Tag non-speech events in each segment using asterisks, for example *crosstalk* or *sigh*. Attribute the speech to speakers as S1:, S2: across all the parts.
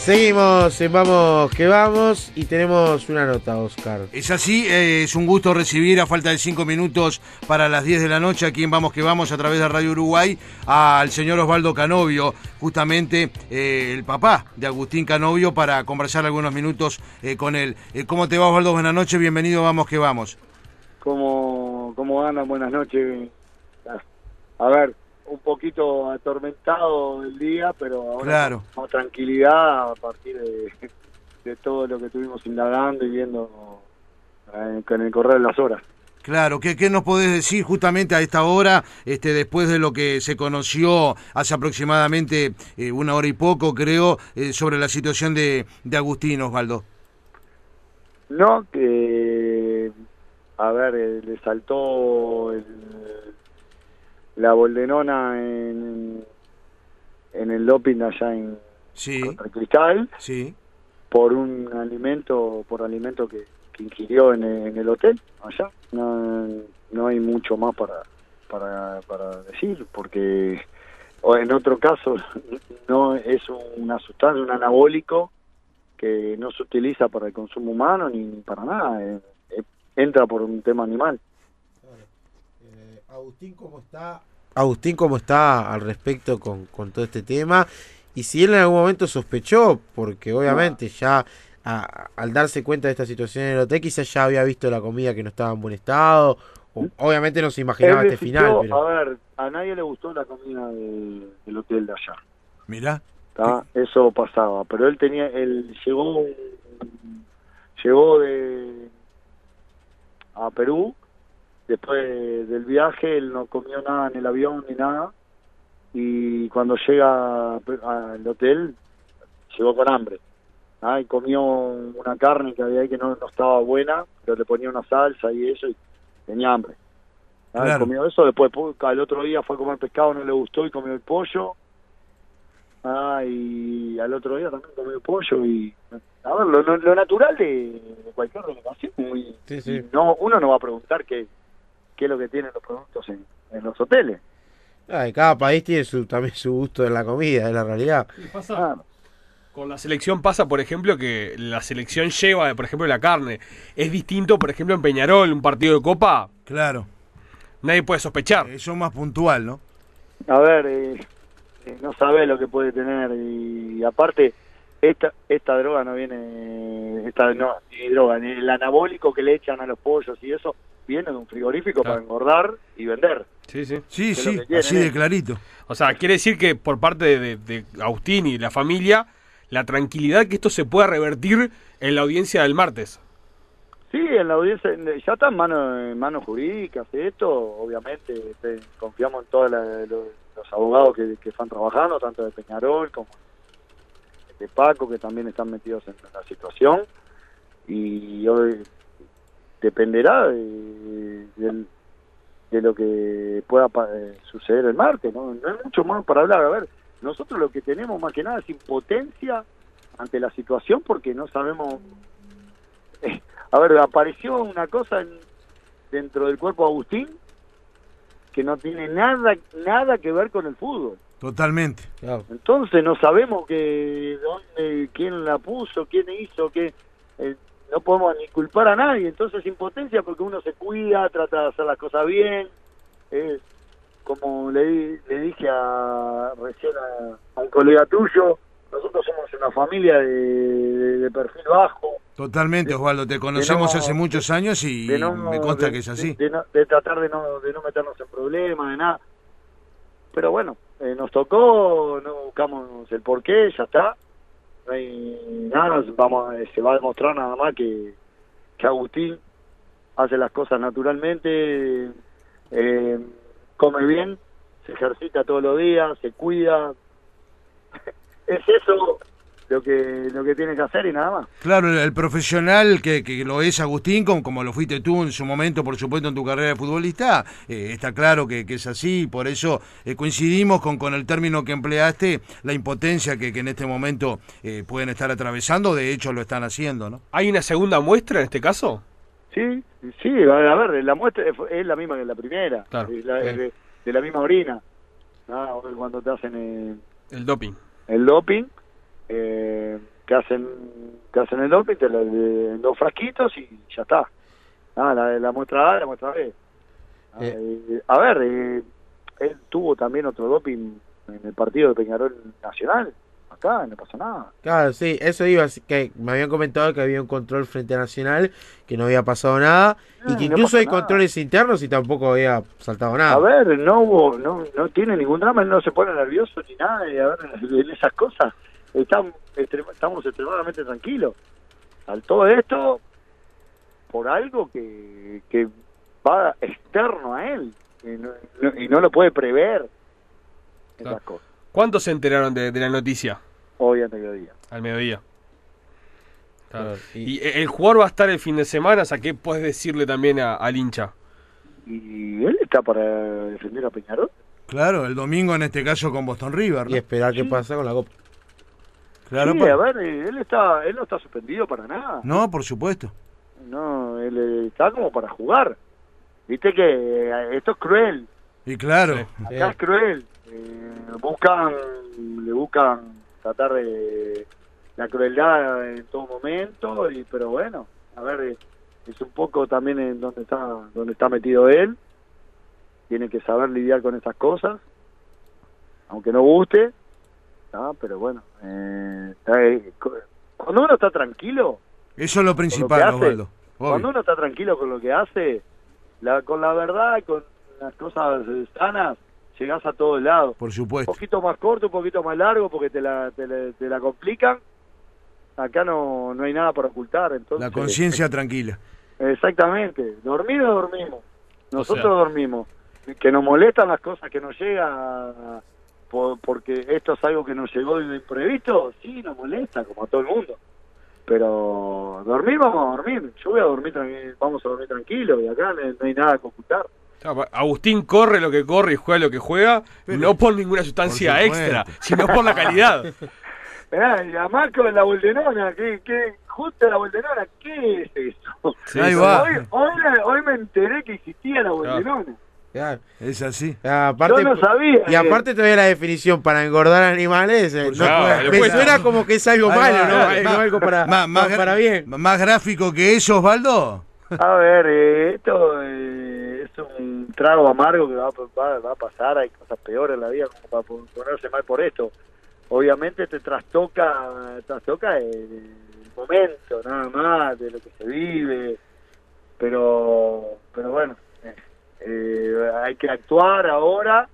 S1: Seguimos en Vamos que Vamos y tenemos una nota, Oscar.
S2: Es así, eh, es un gusto recibir a falta de cinco minutos para las 10 de la noche aquí en Vamos que Vamos a través de Radio Uruguay al señor Osvaldo Canovio, justamente eh, el papá de Agustín Canovio, para conversar algunos minutos eh, con él. ¿Cómo te va Osvaldo? Buenas noches, bienvenido a Vamos que Vamos.
S3: ¿Cómo, cómo andan? Buenas noches. A ver, un poquito atormentado el día, pero ahora con, tranquilidad a partir de, todo lo que estuvimos indagando y viendo en, eh, el correr de las horas.
S2: Claro, ¿qué, ¿qué, nos podés decir justamente a esta hora, este, después de lo que se conoció hace aproximadamente eh, una hora y poco, creo, eh, sobre la situación de, de Agustín Osvaldo?
S3: No, que, a ver, le saltó el la Boldenona en, en el doping allá en
S2: sí.
S3: Cristal
S2: sí.
S3: por un alimento por alimento que, ingirió en, el hotel allá no, no hay mucho más para para, para decir porque o en otro caso *laughs* no es una sustancia un anabólico que no se utiliza para el consumo humano ni para nada eh, eh, entra por un tema animal
S1: eh, Agustín, ¿cómo está Agustín cómo está al respecto con, todo este tema y si él en algún momento sospechó, porque obviamente ya al darse cuenta de esta situación en el hotel quizás ya había visto la comida que no estaba en buen estado, obviamente no se imaginaba este final.
S3: A ver, a nadie le gustó la comida del hotel de allá.
S2: Mira.
S3: Eso pasaba, pero él tenía, él llegó, llegó de a Perú Después del viaje él no comió nada en el avión ni nada y cuando llega al hotel llegó con hambre. ¿ah? Y comió una carne que había ahí que no, estaba buena, pero le ponía una salsa y eso y tenía hambre. ¿ah? Comió eso, después al otro día fue a comer pescado, no le gustó y comió el pollo. Ah, y al otro día también comió el pollo y a ver lo, natural de, cualquier delegación no uno no va a preguntar qué qué es lo que tienen los productos en, los hoteles.
S1: cada país tiene su, también su gusto en la comida, es la realidad.
S4: Con la selección pasa, por ejemplo, que la selección lleva, por ejemplo, la carne. Es distinto, por ejemplo, en Peñarol, un partido de copa.
S2: Claro.
S4: Nadie puede sospechar.
S2: Eso es más puntual, ¿no?
S3: A ver, eh, eh, no sabe lo que puede tener y aparte esta esta droga no viene esta no ni droga ni el anabólico que le echan a los pollos y eso viene de un frigorífico para engordar y vender.
S4: Sí, sí.
S2: Sí, sí, así de clarito.
S4: O sea, quiere decir que por parte de, Agustín y la familia, la tranquilidad que esto se pueda revertir en la audiencia del martes.
S3: Sí, en la audiencia, ya está en manos mano jurídicas esto, obviamente este, confiamos en todos los, abogados que, están trabajando, tanto de Peñarol como de Paco, que también están metidos en, la situación, y hoy dependerá de, lo que pueda eh, suceder el martes, ¿no? No hay mucho más para hablar. A ver, nosotros lo que tenemos más que nada es impotencia ante la situación porque no sabemos... a ver, apareció una cosa dentro del cuerpo de Agustín que no tiene nada nada que ver con el fútbol.
S2: Totalmente.
S3: Entonces no sabemos que dónde, quién la puso, quién hizo, qué. Eh, podemos ni culpar a nadie, entonces impotencia porque uno se cuida, trata de hacer las cosas bien, es como le, le dije a, recién a, un colega tuyo, nosotros somos una familia de, perfil bajo.
S2: Totalmente, Osvaldo, te conocemos hace muchos años y me consta que es así.
S3: De, tratar de no, de no meternos en problemas, de nada. Pero bueno, eh, nos tocó, no buscamos el porqué, ya está no hay nada, vamos, se va a demostrar nada más que, que Agustín hace las cosas naturalmente, eh, come bien, se ejercita todos los días, se cuida. *laughs* es eso lo que lo que tiene que hacer y nada más.
S2: Claro, el, profesional que, que, lo es Agustín, como, como, lo fuiste tú en su momento, por supuesto, en tu carrera de futbolista, eh, está claro que, que, es así, por eso eh, coincidimos con, con el término que empleaste, la impotencia que, que en este momento eh, pueden estar atravesando, de hecho lo están haciendo, ¿no?
S4: ¿Hay una segunda muestra en este caso?
S3: Sí, sí, a ver, la muestra es la misma que la primera, de, la misma orina, cuando te hacen
S4: el doping.
S3: El doping, eh, te hacen te hacen el doping, te lo, en dos frasquitos y ya está. Ah, la, la muestra A, la muestra B. Ah,
S1: Eh.
S3: eh, a ver, eh, él tuvo también otro doping en el partido de Peñarol Nacional. Acá no pasó nada.
S1: Claro, sí, eso iba, que me habían comentado que había un control frente a Nacional, que no había pasado nada, y
S3: Ah,
S1: que incluso
S3: pasa
S1: hay
S3: nada.
S1: controles internos y tampoco había saltado nada.
S3: A ver, no hubo, no, no tiene ningún drama, él no se pone nervioso ni nada, y a ver, *laughs* en esas cosas estamos, estamos extremadamente tranquilos. Al todo esto, por algo que, que va externo a él, y no, no- y no lo puede prever, esas
S4: Claro.
S3: cosas,
S4: ¿Cuántos se enteraron de, de la noticia
S3: hoy a mediodía.
S4: al mediodía? Claro,
S1: y-
S4: Y el jugador va a estar el fin de semana, o sea, ¿qué puedes decirle también a- al hincha?
S3: Y él está para defender a Peñarol.
S2: Claro, el domingo en este caso con Boston River. ¿no?
S1: y esperar qué pasa con la Copa.
S2: Claro,
S3: sí,
S2: pa-
S3: a ver, él está, él no está suspendido para nada.
S2: No, por supuesto.
S3: No, él eh, está como para jugar. Viste que eh, esto es cruel.
S2: Y claro,
S4: Sí.
S3: Acá
S1: Sí.
S3: es cruel. Eh, buscan, le buscan tratar de la crueldad en todo momento, y pero bueno, a ver, eh, es un poco también en donde está, donde está metido él. Tiene que saber lidiar con esas cosas, aunque no guste, pero bueno, eh, eh, cuando uno está tranquilo,
S2: eso es lo principal, Osvaldo.
S3: Cuando uno está tranquilo con lo que hace, la, con la verdad, y con las cosas eh, sanas, llegás a todos lados.
S2: Por
S3: Un
S2: supuesto.
S3: poquito más corto, un poquito más largo, porque te la, te la, te la complican. Acá no, no hay nada para ocultar. Entonces,
S2: La conciencia tranquila.
S3: Exactamente. Dormido, dormimos. Nosotros
S4: sea.
S3: dormimos. Que nos molestan las cosas que nos llega por- porque esto es algo que nos llegó de imprevisto, sí, nos molesta, como a todo el mundo. Pero dormir, vamos a dormir. Yo voy a dormir vamos a dormir tranquilo y acá no, no hay nada que ocultar.
S4: Agustín corre lo que corre y juega lo que juega,
S2: Pero-
S4: no por ninguna sustancia
S2: Por
S4: extra, sino por la calidad. *laughs*
S3: Mirá, y además con la Boldenona, que, que justo la Boldenona, ¿qué es eso?
S4: Sí,
S2: Ahí va.
S3: Hoy, hoy, hoy me enteré que existía la Boldenona.
S1: Claro.
S2: Es así.
S1: Aparte,
S3: Yo no sabía.
S1: y aparte todavía la definición para engordar animales,
S2: Por
S1: no me suena como que es algo malo, ¿no?
S2: más-
S1: algo para,
S2: más-
S1: para bien.
S2: Más gráfico que eso, Osvaldo.
S3: A ver, eh, esto eh, es un trago amargo que va, a- va, va a pasar, hay cosas peores en la vida como para pon- ponerse mal por esto. Obviamente te trastoca, trastoca el, el momento, nada más, de lo que se vive, pero, pero bueno, eh, hay que actuar ahora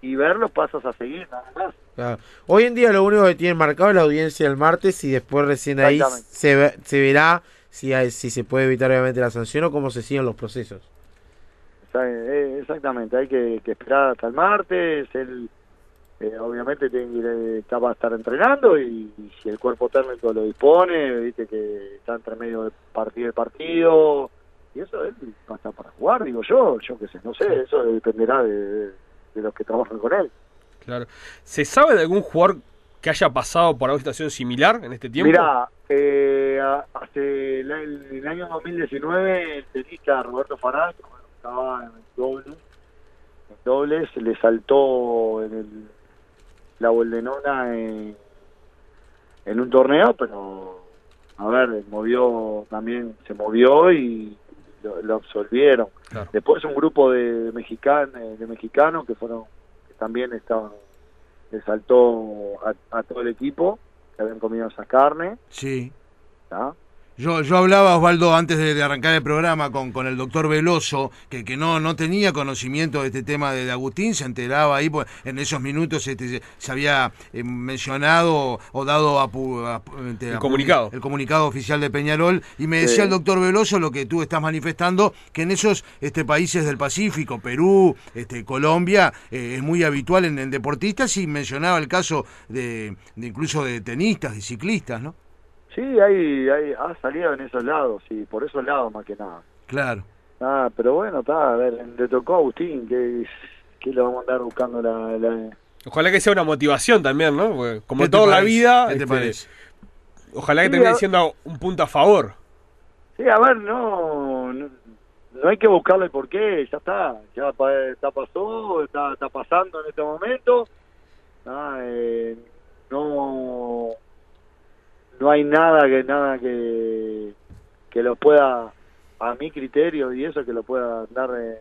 S3: y ver los pasos a seguir, nada más.
S1: Claro. Hoy en día lo único que tienen marcado es la audiencia el martes y después recién ahí se, ve- se verá si, hay- si se puede evitar obviamente la sanción o cómo se siguen los procesos.
S3: Eh, Exactamente, hay que, que esperar hasta el martes. Él, eh, obviamente, tiene eh, está, va a estar entrenando y, y si el cuerpo técnico lo dispone, viste que está entre medio de partido y partido. Y eso él va a estar para jugar, digo yo, yo qué sé, no sé, eso dependerá de, de- de los que trabajan con él.
S4: Claro. ¿Se sabe de algún jugador que haya pasado por alguna situación similar en este tiempo?
S3: Mira, eh, hace el, el año 2019 el tenista Roberto que, bueno, estaba en dobles, en dobles, le saltó en el, la boldenona en, en un torneo, pero a ver, movió también, se movió y lo, lo absolvieron.
S4: Claro.
S3: Después un grupo de mexicanos, de mexicanos que fueron, que también estaban, le saltó a, a todo el equipo que habían comido esa carne,
S2: Sí.
S3: ¿tá?
S2: Yo, yo hablaba, Osvaldo, antes de, de arrancar el programa con, con el doctor Veloso, que, que no, no tenía conocimiento de este tema de, de Agustín, se enteraba ahí, pues, en esos minutos este, se, se había eh, mencionado o dado a, a este,
S4: El
S2: a
S4: comunicado.
S2: el comunicado oficial de Peñarol, y me decía
S3: Sí.
S2: el doctor Veloso lo que tú estás manifestando, que en esos este, países del Pacífico, Perú, este, Colombia, eh, es muy habitual en, en deportistas, y mencionaba el caso de, de incluso de tenistas, de ciclistas, ¿no?
S3: Sí, hay, hay, ha salido en esos lados, sí, por esos lados más que nada.
S2: Claro.
S3: Ah, pero bueno, está, a ver, le tocó a Agustín, que, que le vamos a andar buscando la... la...
S4: Ojalá que sea una motivación también, ¿no? Porque como
S2: ¿Qué te
S4: todo en la vida,
S2: ¿Qué te
S4: este,
S2: parece?
S4: ojalá que
S3: Sí,
S4: termine
S3: a-
S4: siendo un punto a favor.
S3: Sí, a ver, no, no, no hay que buscarle por qué, ya está, ya, pa- ya pasó, está, está pasando en este momento. Ah, eh, no, no hay nada que nada que que lo pueda a mi criterio y eso que lo pueda andar eh,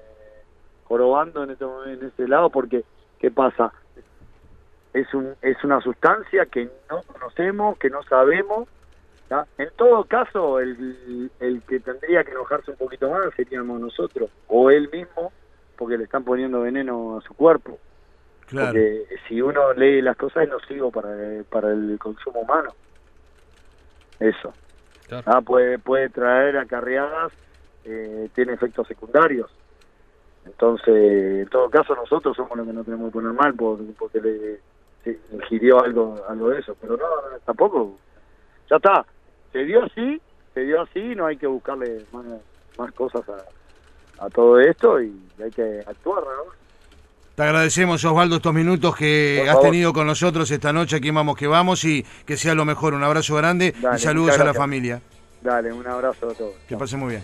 S3: jorobando en este en este lado porque qué pasa es un es una sustancia que no conocemos que no sabemos ¿tá? en todo caso el, el que tendría que enojarse un poquito más seríamos nosotros o él mismo porque le están poniendo veneno a su cuerpo
S2: Claro.
S3: porque si uno lee las cosas es nocivo para, para el consumo humano. Eso.
S4: Claro.
S3: Ah, puede, puede traer acarreadas, eh, tiene efectos secundarios. Entonces, en todo caso, nosotros somos los que no tenemos que poner mal por- porque le se ingirió algo, algo de eso. Pero no, no, tampoco. Ya está. Se dio así, se dio así, no hay que buscarle más, más cosas a, a todo esto y hay que actuar, ¿no?
S2: Te agradecemos, Osvaldo, estos minutos que has tenido con nosotros esta noche aquí en Vamos que Vamos y que sea lo mejor. Un abrazo grande
S3: Dale,
S2: y saludos a la familia.
S3: Dale, un abrazo a todos.
S2: Que pasen muy bien.